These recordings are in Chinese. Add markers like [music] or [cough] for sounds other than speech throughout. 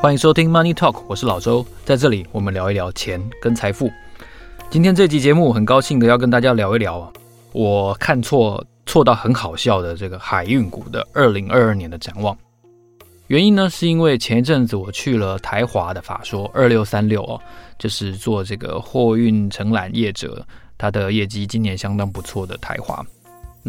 欢迎收听 Money Talk，我是老周，在这里我们聊一聊钱跟财富。今天这集节目很高兴的要跟大家聊一聊，我看错错到很好笑的这个海运股的二零二二年的展望。原因呢，是因为前一阵子我去了台华的法说二六三六哦，就是做这个货运承揽业者，他的业绩今年相当不错的台华。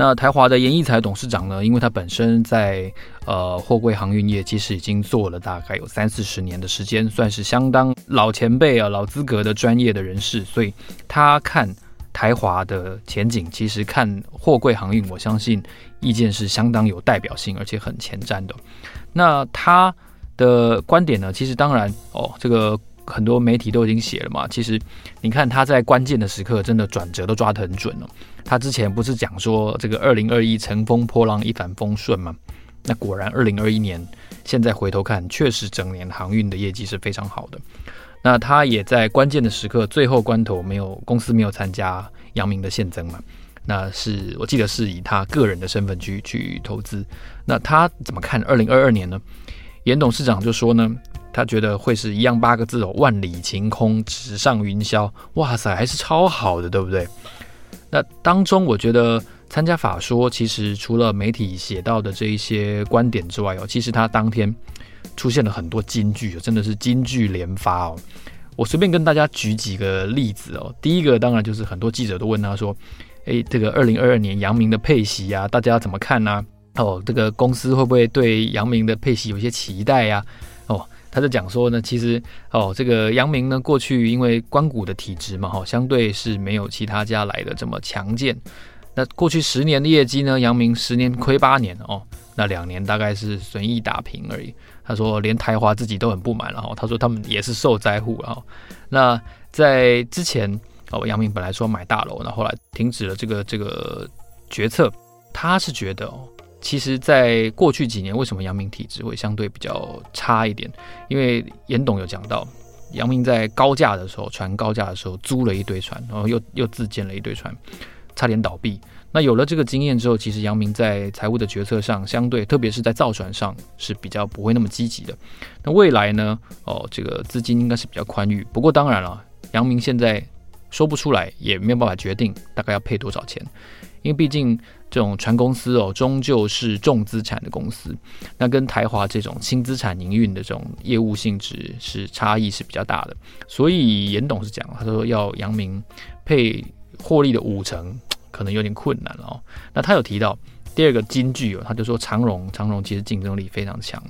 那台华的严义才董事长呢，因为他本身在呃货柜航运业其实已经做了大概有三四十年的时间，算是相当老前辈啊、老资格的专业的人士，所以他看台华的前景，其实看货柜航运，我相信意见是相当有代表性，而且很前瞻的。那他的观点呢，其实当然哦，这个。很多媒体都已经写了嘛，其实你看他在关键的时刻真的转折都抓得很准了。他之前不是讲说这个二零二一乘风破浪一帆风顺吗？那果然二零二一年现在回头看，确实整年航运的业绩是非常好的。那他也在关键的时刻，最后关头没有公司没有参加阳明的现增嘛？那是我记得是以他个人的身份去去投资。那他怎么看二零二二年呢？严董事长就说呢。他觉得会是一样八个字哦，万里晴空，直上云霄。哇塞，还是超好的，对不对？那当中，我觉得参加法说，其实除了媒体写到的这一些观点之外哦，其实他当天出现了很多金句，真的是金句连发哦。我随便跟大家举几个例子哦。第一个当然就是很多记者都问他说：“诶，这个二零二二年杨明的配息啊，大家怎么看呢？哦，这个公司会不会对杨明的配息有一些期待呀？”哦。他就讲说呢，其实哦，这个阳明呢，过去因为关谷的体质嘛，哈，相对是没有其他家来的这么强健。那过去十年的业绩呢，阳明十年亏八年哦，那两年大概是随意打平而已。他说连台华自己都很不满了哈，他说他们也是受灾户啊。那在之前哦，阳明本来说买大楼，那后来停止了这个这个决策，他是觉得哦。其实，在过去几年，为什么阳明体质会相对比较差一点？因为严董有讲到，阳明在高价的时候，船高价的时候租了一堆船，然后又又自建了一堆船，差点倒闭。那有了这个经验之后，其实杨明在财务的决策上，相对特别是在造船上是比较不会那么积极的。那未来呢？哦，这个资金应该是比较宽裕。不过当然了，杨明现在说不出来，也没有办法决定大概要配多少钱。因为毕竟这种船公司哦，终究是重资产的公司，那跟台华这种轻资产营运的这种业务性质是差异是比较大的。所以严董是讲，他说要阳明配获利的五成，可能有点困难了哦。那他有提到第二个金句哦，他就说长荣，长荣其实竞争力非常强。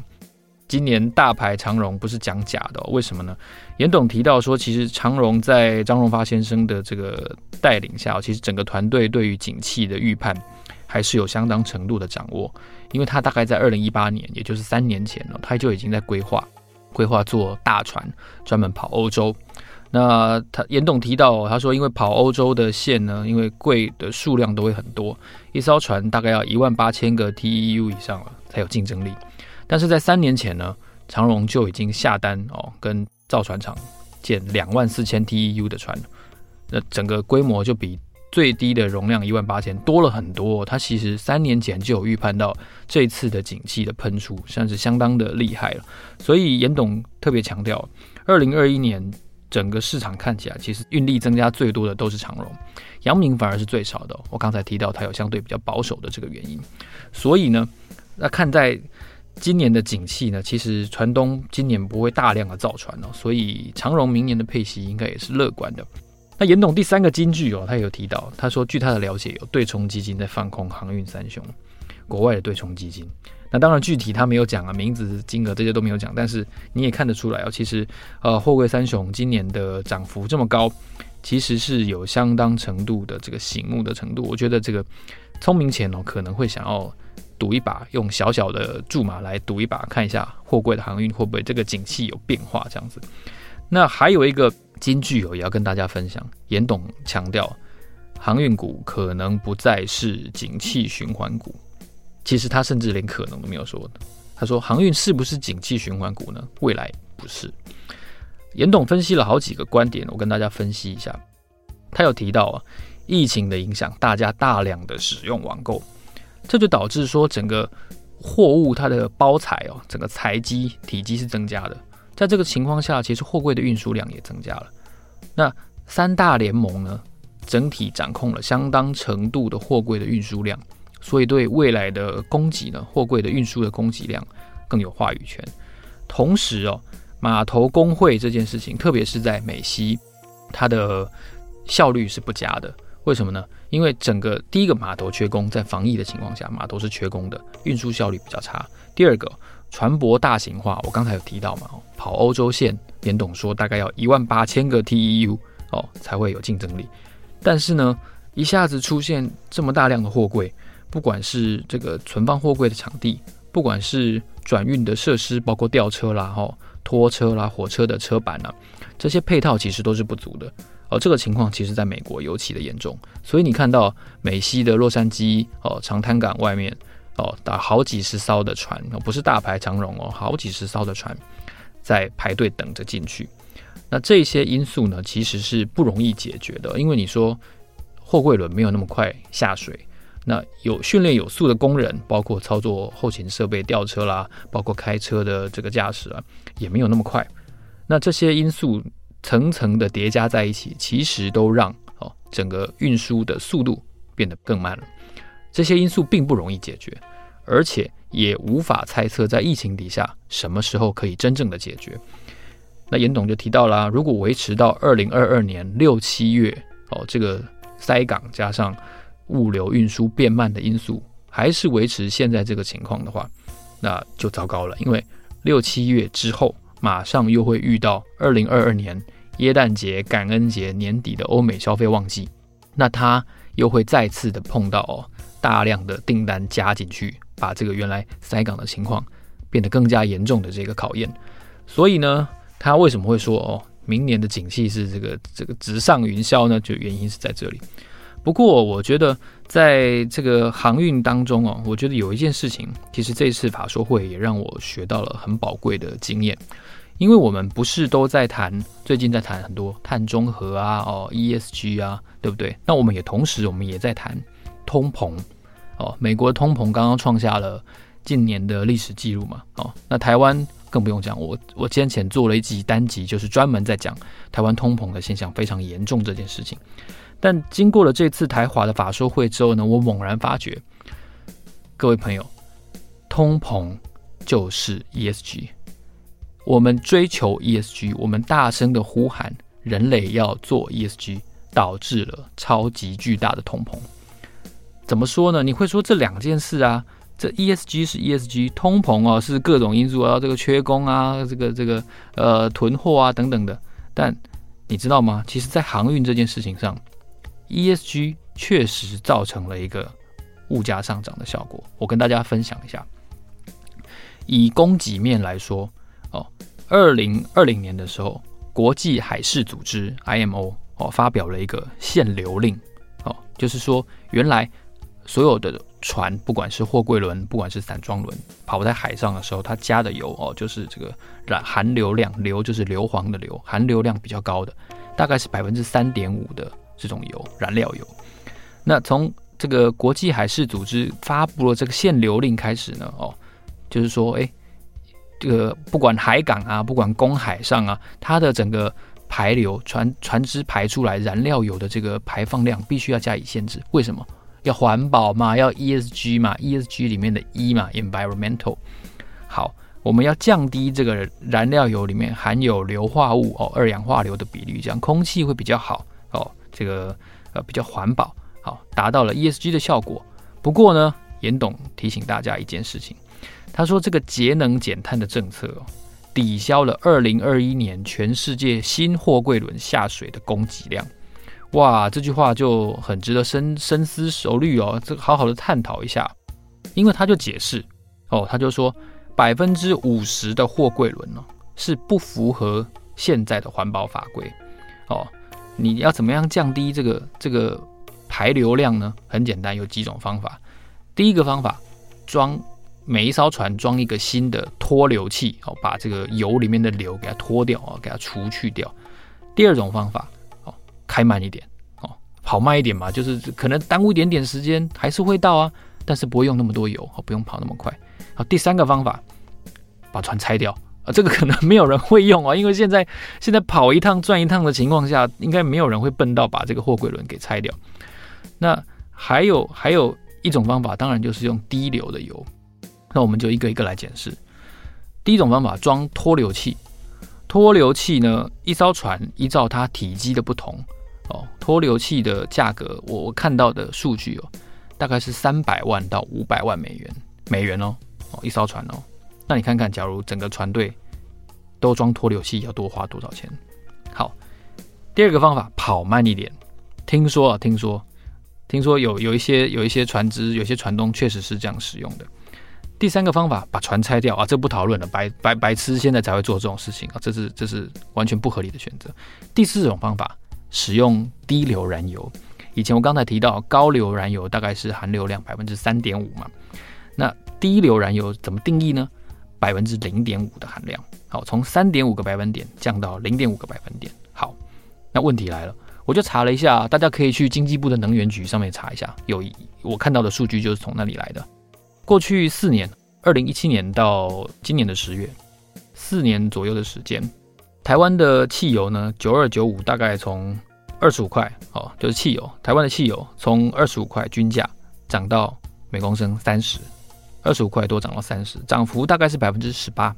今年大牌长荣不是讲假的，为什么呢？严董提到说，其实长荣在张荣发先生的这个带领下，其实整个团队对于景气的预判还是有相当程度的掌握。因为他大概在二零一八年，也就是三年前呢，他就已经在规划规划做大船，专门跑欧洲。那他严董提到，他说因为跑欧洲的线呢，因为贵的数量都会很多，一艘船大概要一万八千个 TEU 以上了才有竞争力。但是在三年前呢，长荣就已经下单哦，跟造船厂建两万四千 TEU 的船，那整个规模就比最低的容量一万八千多了很多。它其实三年前就有预判到这次的景气的喷出，算是相当的厉害了。所以严董特别强调，二零二一年整个市场看起来，其实运力增加最多的都是长荣，阳明反而是最少的。我刚才提到它有相对比较保守的这个原因，所以呢，那看在。今年的景气呢，其实船东今年不会大量的造船哦，所以长荣明年的配息应该也是乐观的。那严董第三个金句哦，他有提到，他说据他的了解，有对冲基金在放空航运三雄，国外的对冲基金。那当然具体他没有讲啊，名字、金额这些都没有讲，但是你也看得出来哦，其实呃货柜三雄今年的涨幅这么高，其实是有相当程度的这个醒目的程度。我觉得这个聪明钱哦，可能会想要。赌一把，用小小的注码来赌一把，看一下货柜的航运会不会这个景气有变化这样子。那还有一个金句哦，也要跟大家分享。严董强调，航运股可能不再是景气循环股。其实他甚至连可能都没有说。他说，航运是不是景气循环股呢？未来不是。严董分析了好几个观点，我跟大家分析一下。他有提到啊，疫情的影响，大家大量的使用网购。这就导致说，整个货物它的包材哦，整个材积体积是增加的，在这个情况下，其实货柜的运输量也增加了。那三大联盟呢，整体掌控了相当程度的货柜的运输量，所以对未来的供给呢，货柜的运输的供给量更有话语权。同时哦，码头工会这件事情，特别是在美西，它的效率是不佳的。为什么呢？因为整个第一个码头缺工，在防疫的情况下，码头是缺工的，运输效率比较差。第二个，船舶大型化，我刚才有提到嘛，跑欧洲线，严董说大概要一万八千个 TEU 哦才会有竞争力。但是呢，一下子出现这么大量的货柜，不管是这个存放货柜的场地，不管是转运的设施，包括吊车啦、哈拖车啦、火车的车板啊，这些配套其实都是不足的。哦，这个情况其实在美国尤其的严重，所以你看到美西的洛杉矶哦长滩港外面哦打好几十艘的船，哦不是大排长龙哦，好几十艘的船在排队等着进去。那这些因素呢，其实是不容易解决的，因为你说货柜轮没有那么快下水，那有训练有素的工人，包括操作后勤设备、吊车啦，包括开车的这个驾驶啊，也没有那么快。那这些因素。层层的叠加在一起，其实都让哦整个运输的速度变得更慢了。这些因素并不容易解决，而且也无法猜测在疫情底下什么时候可以真正的解决。那严董就提到了，如果维持到二零二二年六七月哦，这个塞港加上物流运输变慢的因素还是维持现在这个情况的话，那就糟糕了，因为六七月之后。马上又会遇到二零二二年耶诞节、感恩节年底的欧美消费旺季，那他又会再次的碰到哦大量的订单加进去，把这个原来塞港的情况变得更加严重的这个考验。所以呢，他为什么会说哦明年的景气是这个这个直上云霄呢？就原因是在这里。不过我觉得在这个航运当中哦，我觉得有一件事情，其实这次法说会也让我学到了很宝贵的经验。因为我们不是都在谈，最近在谈很多碳中和啊，哦，ESG 啊，对不对？那我们也同时，我们也在谈通膨，哦，美国通膨刚刚创下了近年的历史记录嘛，哦，那台湾更不用讲，我我先前做了一集单集，就是专门在讲台湾通膨的现象非常严重这件事情。但经过了这次台华的法说会之后呢，我猛然发觉，各位朋友，通膨就是 ESG。我们追求 ESG，我们大声的呼喊人类要做 ESG，导致了超级巨大的通膨。怎么说呢？你会说这两件事啊，这 ESG 是 ESG，通膨哦是各种因素啊，这个缺工啊，这个这个呃囤货啊等等的。但你知道吗？其实，在航运这件事情上，ESG 确实造成了一个物价上涨的效果。我跟大家分享一下，以供给面来说。哦，二零二零年的时候，国际海事组织 IMO 哦发表了一个限流令，哦，就是说原来所有的船，不管是货柜轮，不管是散装轮，跑在海上的时候，它加的油哦，就是这个染含硫量，硫就是硫磺的硫，含硫量比较高的，大概是百分之三点五的这种油，燃料油。那从这个国际海事组织发布了这个限流令开始呢，哦，就是说，哎。这个不管海港啊，不管公海上啊，它的整个排流船船只排出来燃料油的这个排放量必须要加以限制。为什么？要环保嘛，要 ESG 嘛，ESG 里面的 E 嘛，environmental。好，我们要降低这个燃料油里面含有硫化物哦，二氧化硫的比率，这样空气会比较好哦，这个呃比较环保，好，达到了 ESG 的效果。不过呢，严董提醒大家一件事情。他说：“这个节能减碳的政策哦，抵消了二零二一年全世界新货柜轮下水的供给量。哇，这句话就很值得深深思熟虑哦，这个好好的探讨一下。因为他就解释哦，他就说百分之五十的货柜轮呢是不符合现在的环保法规哦。你要怎么样降低这个这个排流量呢？很简单，有几种方法。第一个方法，装。”每一艘船装一个新的脱硫器，哦，把这个油里面的硫给它脱掉啊，给它除去掉。第二种方法，哦，开慢一点，哦，跑慢一点嘛，就是可能耽误一点点时间，还是会到啊，但是不会用那么多油，哦，不用跑那么快。好，第三个方法，把船拆掉，这个可能没有人会用啊，因为现在现在跑一趟赚一趟的情况下，应该没有人会笨到把这个货柜轮给拆掉。那还有还有一种方法，当然就是用低流的油。那我们就一个一个来检视。第一种方法，装脱硫器。脱硫器呢，一艘船依照它体积的不同哦，脱硫器的价格，我看到的数据哦，大概是三百万到五百万美元，美元哦，哦，一艘船哦。那你看看，假如整个船队都装脱硫器，要多花多少钱？好，第二个方法，跑慢一点。听说啊，听说，听说有有一些有一些船只，有些船东确实是这样使用的。第三个方法，把船拆掉啊，这不讨论了，白白白痴现在才会做这种事情啊，这是这是完全不合理的选择。第四种方法，使用低硫燃油。以前我刚才提到高硫燃油大概是含硫量百分之三点五嘛，那低硫燃油怎么定义呢？百分之零点五的含量。好，从三点五个百分点降到零点五个百分点。好，那问题来了，我就查了一下，大家可以去经济部的能源局上面查一下，有我看到的数据就是从那里来的。过去四年，二零一七年到今年的十月，四年左右的时间，台湾的汽油呢，九二九五大概从二十五块哦，就是汽油，台湾的汽油从二十五块均价涨到每公升三十，二十五块多涨到三十，涨幅大概是百分之十八。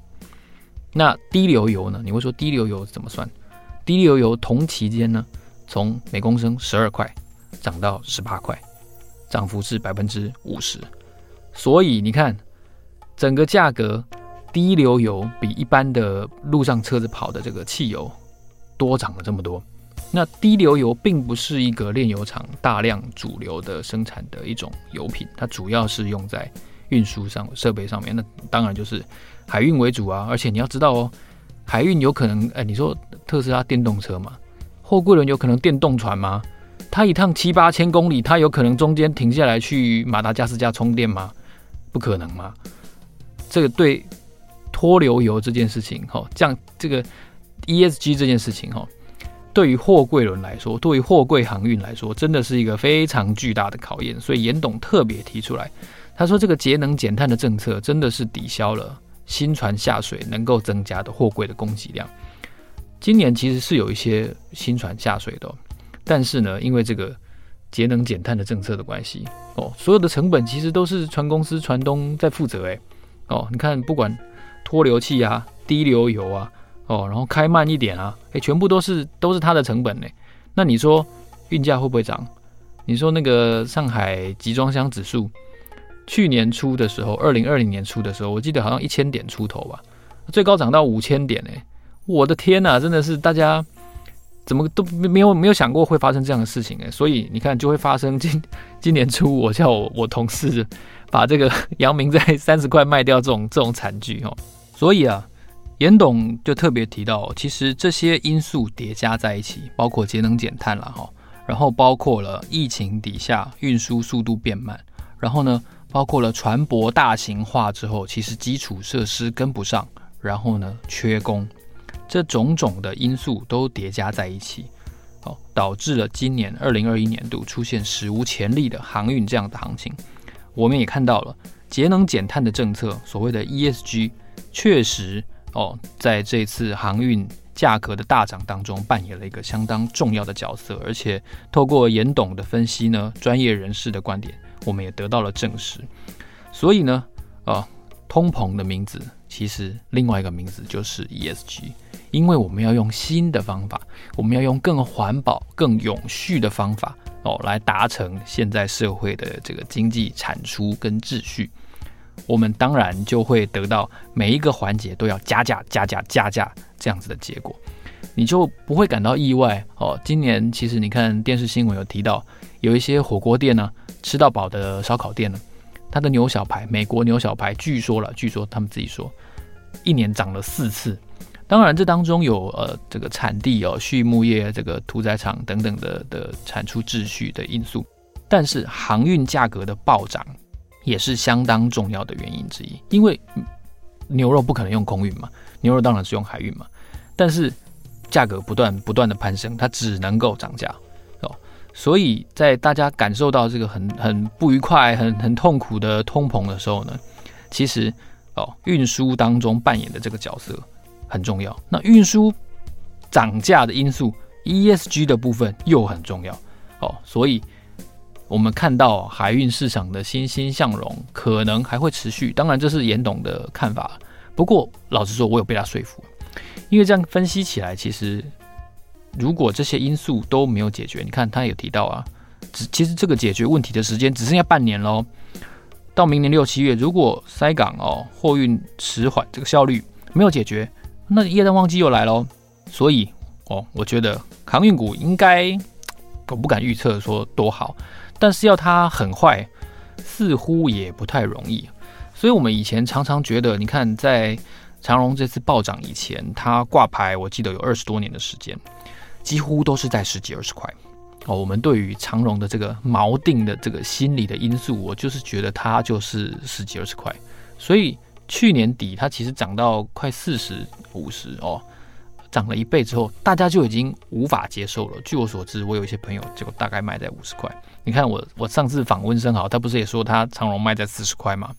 那低硫油呢？你会说低硫油怎么算？低硫油同期间呢，从每公升十二块涨到十八块，涨幅是百分之五十。所以你看，整个价格，低硫油比一般的路上车子跑的这个汽油多涨了这么多。那低硫油并不是一个炼油厂大量主流的生产的一种油品，它主要是用在运输上设备上面。那当然就是海运为主啊。而且你要知道哦，海运有可能，哎，你说特斯拉电动车嘛，货柜轮有可能电动船吗？它一趟七八千公里，它有可能中间停下来去马达加斯加充电吗？不可能吗？这个对脱硫油这件事情，哈，这样这个 ESG 这件事情，哈，对于货柜轮来说，对于货柜航运来说，真的是一个非常巨大的考验。所以严董特别提出来，他说这个节能减碳的政策真的是抵消了新船下水能够增加的货柜的供给量。今年其实是有一些新船下水的，但是呢，因为这个。节能减碳的政策的关系哦，所有的成本其实都是船公司、船东在负责诶。哦，你看不管脱硫器啊、低硫油啊哦，然后开慢一点啊，诶，全部都是都是它的成本呢。那你说运价会不会涨？你说那个上海集装箱指数去年初的时候，二零二零年初的时候，我记得好像一千点出头吧，最高涨到五千点呢。我的天呐，真的是大家。怎么都没有没有想过会发生这样的事情哎，所以你看就会发生今今年初我叫我同事把这个 [laughs] 阳明在三十块卖掉这种这种惨剧哦，所以啊，严董就特别提到，其实这些因素叠加在一起，包括节能减碳了哈，然后包括了疫情底下运输速度变慢，然后呢，包括了船舶大型化之后，其实基础设施跟不上，然后呢缺工。这种种的因素都叠加在一起，哦，导致了今年二零二一年度出现史无前例的航运这样的行情。我们也看到了节能减碳的政策，所谓的 ESG，确实哦，在这次航运价格的大涨当中扮演了一个相当重要的角色。而且透过严董的分析呢，专业人士的观点，我们也得到了证实。所以呢，啊，通膨的名字其实另外一个名字就是 ESG。因为我们要用新的方法，我们要用更环保、更永续的方法哦，来达成现在社会的这个经济产出跟秩序。我们当然就会得到每一个环节都要加价、加价、加价这样子的结果，你就不会感到意外哦。今年其实你看电视新闻有提到，有一些火锅店呢，吃到饱的烧烤店呢，它的牛小排，美国牛小排，据说了，据说他们自己说，一年涨了四次。当然，这当中有呃这个产地哦、畜牧业、这个屠宰场等等的的产出秩序的因素，但是航运价格的暴涨也是相当重要的原因之一。因为牛肉不可能用空运嘛，牛肉当然是用海运嘛，但是价格不断不断的攀升，它只能够涨价。所以在大家感受到这个很很不愉快、很很痛苦的通膨的时候呢，其实哦运输当中扮演的这个角色。很重要。那运输涨价的因素，ESG 的部分又很重要哦。所以，我们看到海运市场的欣欣向荣，可能还会持续。当然，这是严董的看法。不过，老实说，我有被他说服，因为这样分析起来，其实如果这些因素都没有解决，你看他有提到啊，只其实这个解决问题的时间只剩下半年喽。到明年六七月，如果塞港哦，货运迟缓，这个效率没有解决，那耶诞旺季又来喽。所以哦，我觉得航运股应该，我不敢预测说多好，但是要它很坏，似乎也不太容易。所以我们以前常常觉得，你看在长荣这次暴涨以前，它挂牌，我记得有二十多年的时间，几乎都是在十几二十块。哦，我们对于长荣的这个锚定的这个心理的因素，我就是觉得它就是十几二十块，所以去年底它其实涨到快四十五十哦，涨了一倍之后，大家就已经无法接受了。据我所知，我有一些朋友就大概卖在五十块。你看我我上次访温昇豪，他不是也说他长荣卖在四十块吗？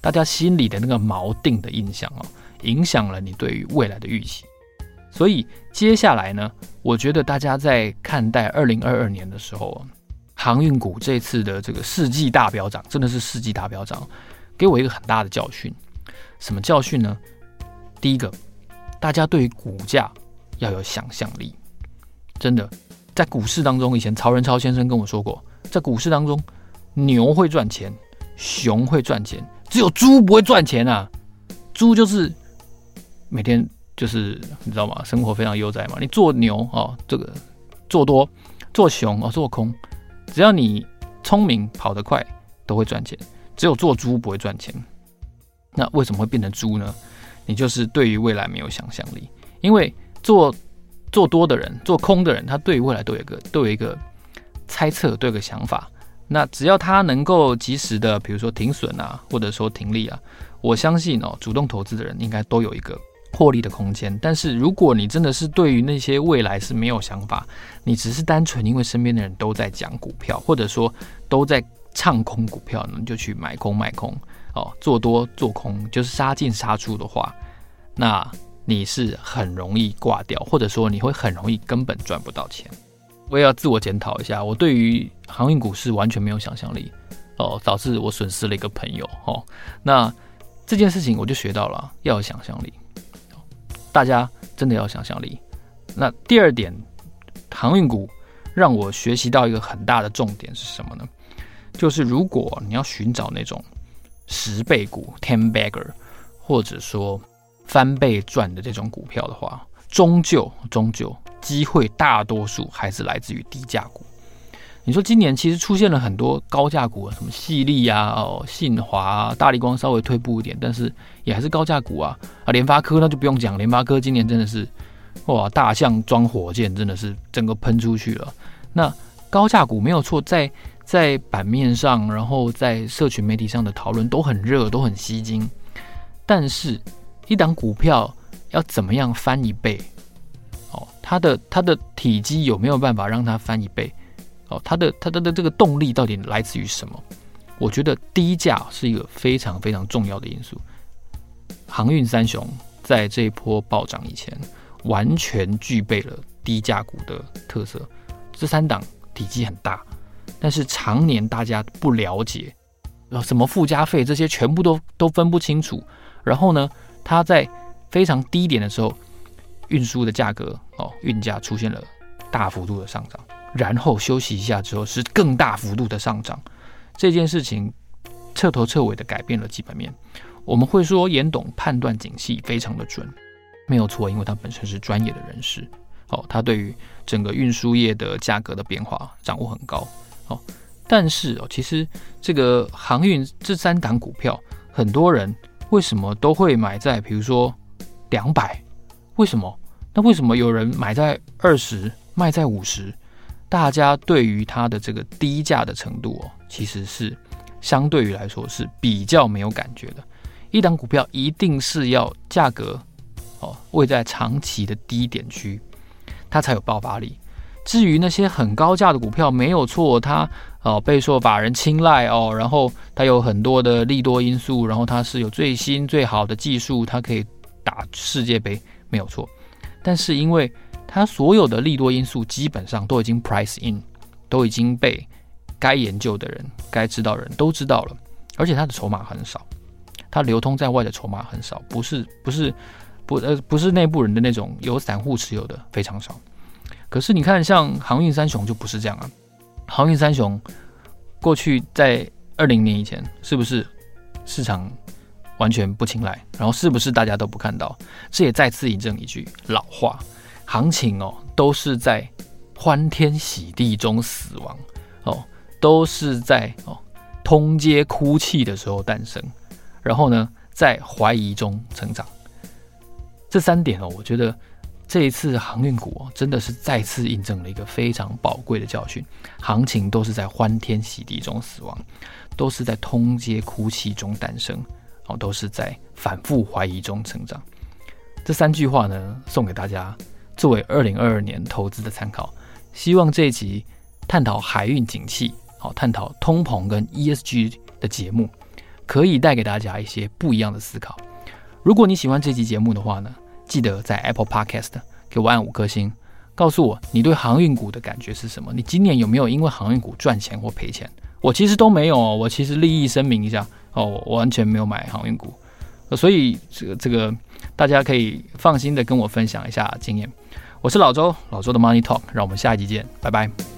大家心里的那个锚定的印象哦，影响了你对于未来的预期。所以接下来呢，我觉得大家在看待二零二二年的时候，航运股这次的这个世纪大飙涨，真的是世纪大飙涨，给我一个很大的教训。什么教训呢？第一个，大家对于股价要有想象力。真的，在股市当中，以前曹仁超先生跟我说过，在股市当中，牛会赚钱，熊会赚钱，只有猪不会赚钱啊！猪就是每天。就是你知道吗？生活非常悠哉嘛。你做牛哦，这个做多，做熊哦，做空，只要你聪明跑得快，都会赚钱。只有做猪不会赚钱。那为什么会变成猪呢？你就是对于未来没有想象力。因为做做多的人，做空的人，他对于未来都有一个都有一个猜测，都有个想法。那只要他能够及时的，比如说停损啊，或者说停利啊，我相信哦，主动投资的人应该都有一个。获利的空间，但是如果你真的是对于那些未来是没有想法，你只是单纯因为身边的人都在讲股票，或者说都在唱空股票，你就去买空卖空哦，做多做空就是杀进杀出的话，那你是很容易挂掉，或者说你会很容易根本赚不到钱。我也要自我检讨一下，我对于航运股是完全没有想象力哦，导致我损失了一个朋友哦。那这件事情我就学到了要有想象力。大家真的要想象力。那第二点，航运股让我学习到一个很大的重点是什么呢？就是如果你要寻找那种十倍股 （ten bagger） 或者说翻倍赚的这种股票的话，终究终究机会大多数还是来自于低价股。你说今年其实出现了很多高价股，什么细粒啊、哦信华啊、大立光稍微退步一点，但是也还是高价股啊。啊，联发科那就不用讲，联发科今年真的是哇，大象装火箭，真的是整个喷出去了。那高价股没有错，在在版面上，然后在社群媒体上的讨论都很热，都很吸睛。但是，一档股票要怎么样翻一倍？哦，它的它的体积有没有办法让它翻一倍？哦，它的它的的这个动力到底来自于什么？我觉得低价是一个非常非常重要的因素。航运三雄在这一波暴涨以前，完全具备了低价股的特色。这三档体积很大，但是常年大家不了解，呃什么附加费这些全部都都分不清楚。然后呢，它在非常低点的时候，运输的价格哦，运价出现了大幅度的上涨。然后休息一下之后是更大幅度的上涨，这件事情彻头彻尾的改变了基本面。我们会说严董判断景气非常的准，没有错，因为他本身是专业的人士。哦，他对于整个运输业的价格的变化掌握很高。哦，但是哦，其实这个航运这三档股票，很多人为什么都会买在比如说两百？为什么？那为什么有人买在二十，卖在五十？大家对于它的这个低价的程度哦，其实是相对于来说是比较没有感觉的。一档股票一定是要价格哦位在长期的低点区，它才有爆发力。至于那些很高价的股票，没有错，它哦备受法人青睐哦，然后它有很多的利多因素，然后它是有最新最好的技术，它可以打世界杯，没有错。但是因为它所有的利多因素基本上都已经 price in，都已经被该研究的人、该知道的人都知道了，而且它的筹码很少，它流通在外的筹码很少，不是不是不呃不是内部人的那种有散户持有的非常少。可是你看，像航运三雄就不是这样啊，航运三雄过去在二零年以前是不是市场完全不青睐？然后是不是大家都不看到？这也再次印证一句老话。行情哦，都是在欢天喜地中死亡哦，都是在哦通街哭泣的时候诞生，然后呢，在怀疑中成长。这三点哦，我觉得这一次航运股哦，真的是再次印证了一个非常宝贵的教训：行情都是在欢天喜地中死亡，都是在通街哭泣中诞生，哦，都是在反复怀疑中成长。这三句话呢，送给大家。作为二零二二年投资的参考，希望这一集探讨海运景气、好探讨通膨跟 ESG 的节目，可以带给大家一些不一样的思考。如果你喜欢这集节目的话呢，记得在 Apple Podcast 给我按五颗星，告诉我你对航运股的感觉是什么？你今年有没有因为航运股赚钱或赔钱？我其实都没有哦，我其实利益声明一下哦，我完全没有买航运股，所以这个这个大家可以放心的跟我分享一下经验。我是老周，老周的 Money Talk，让我们下一集见，拜拜。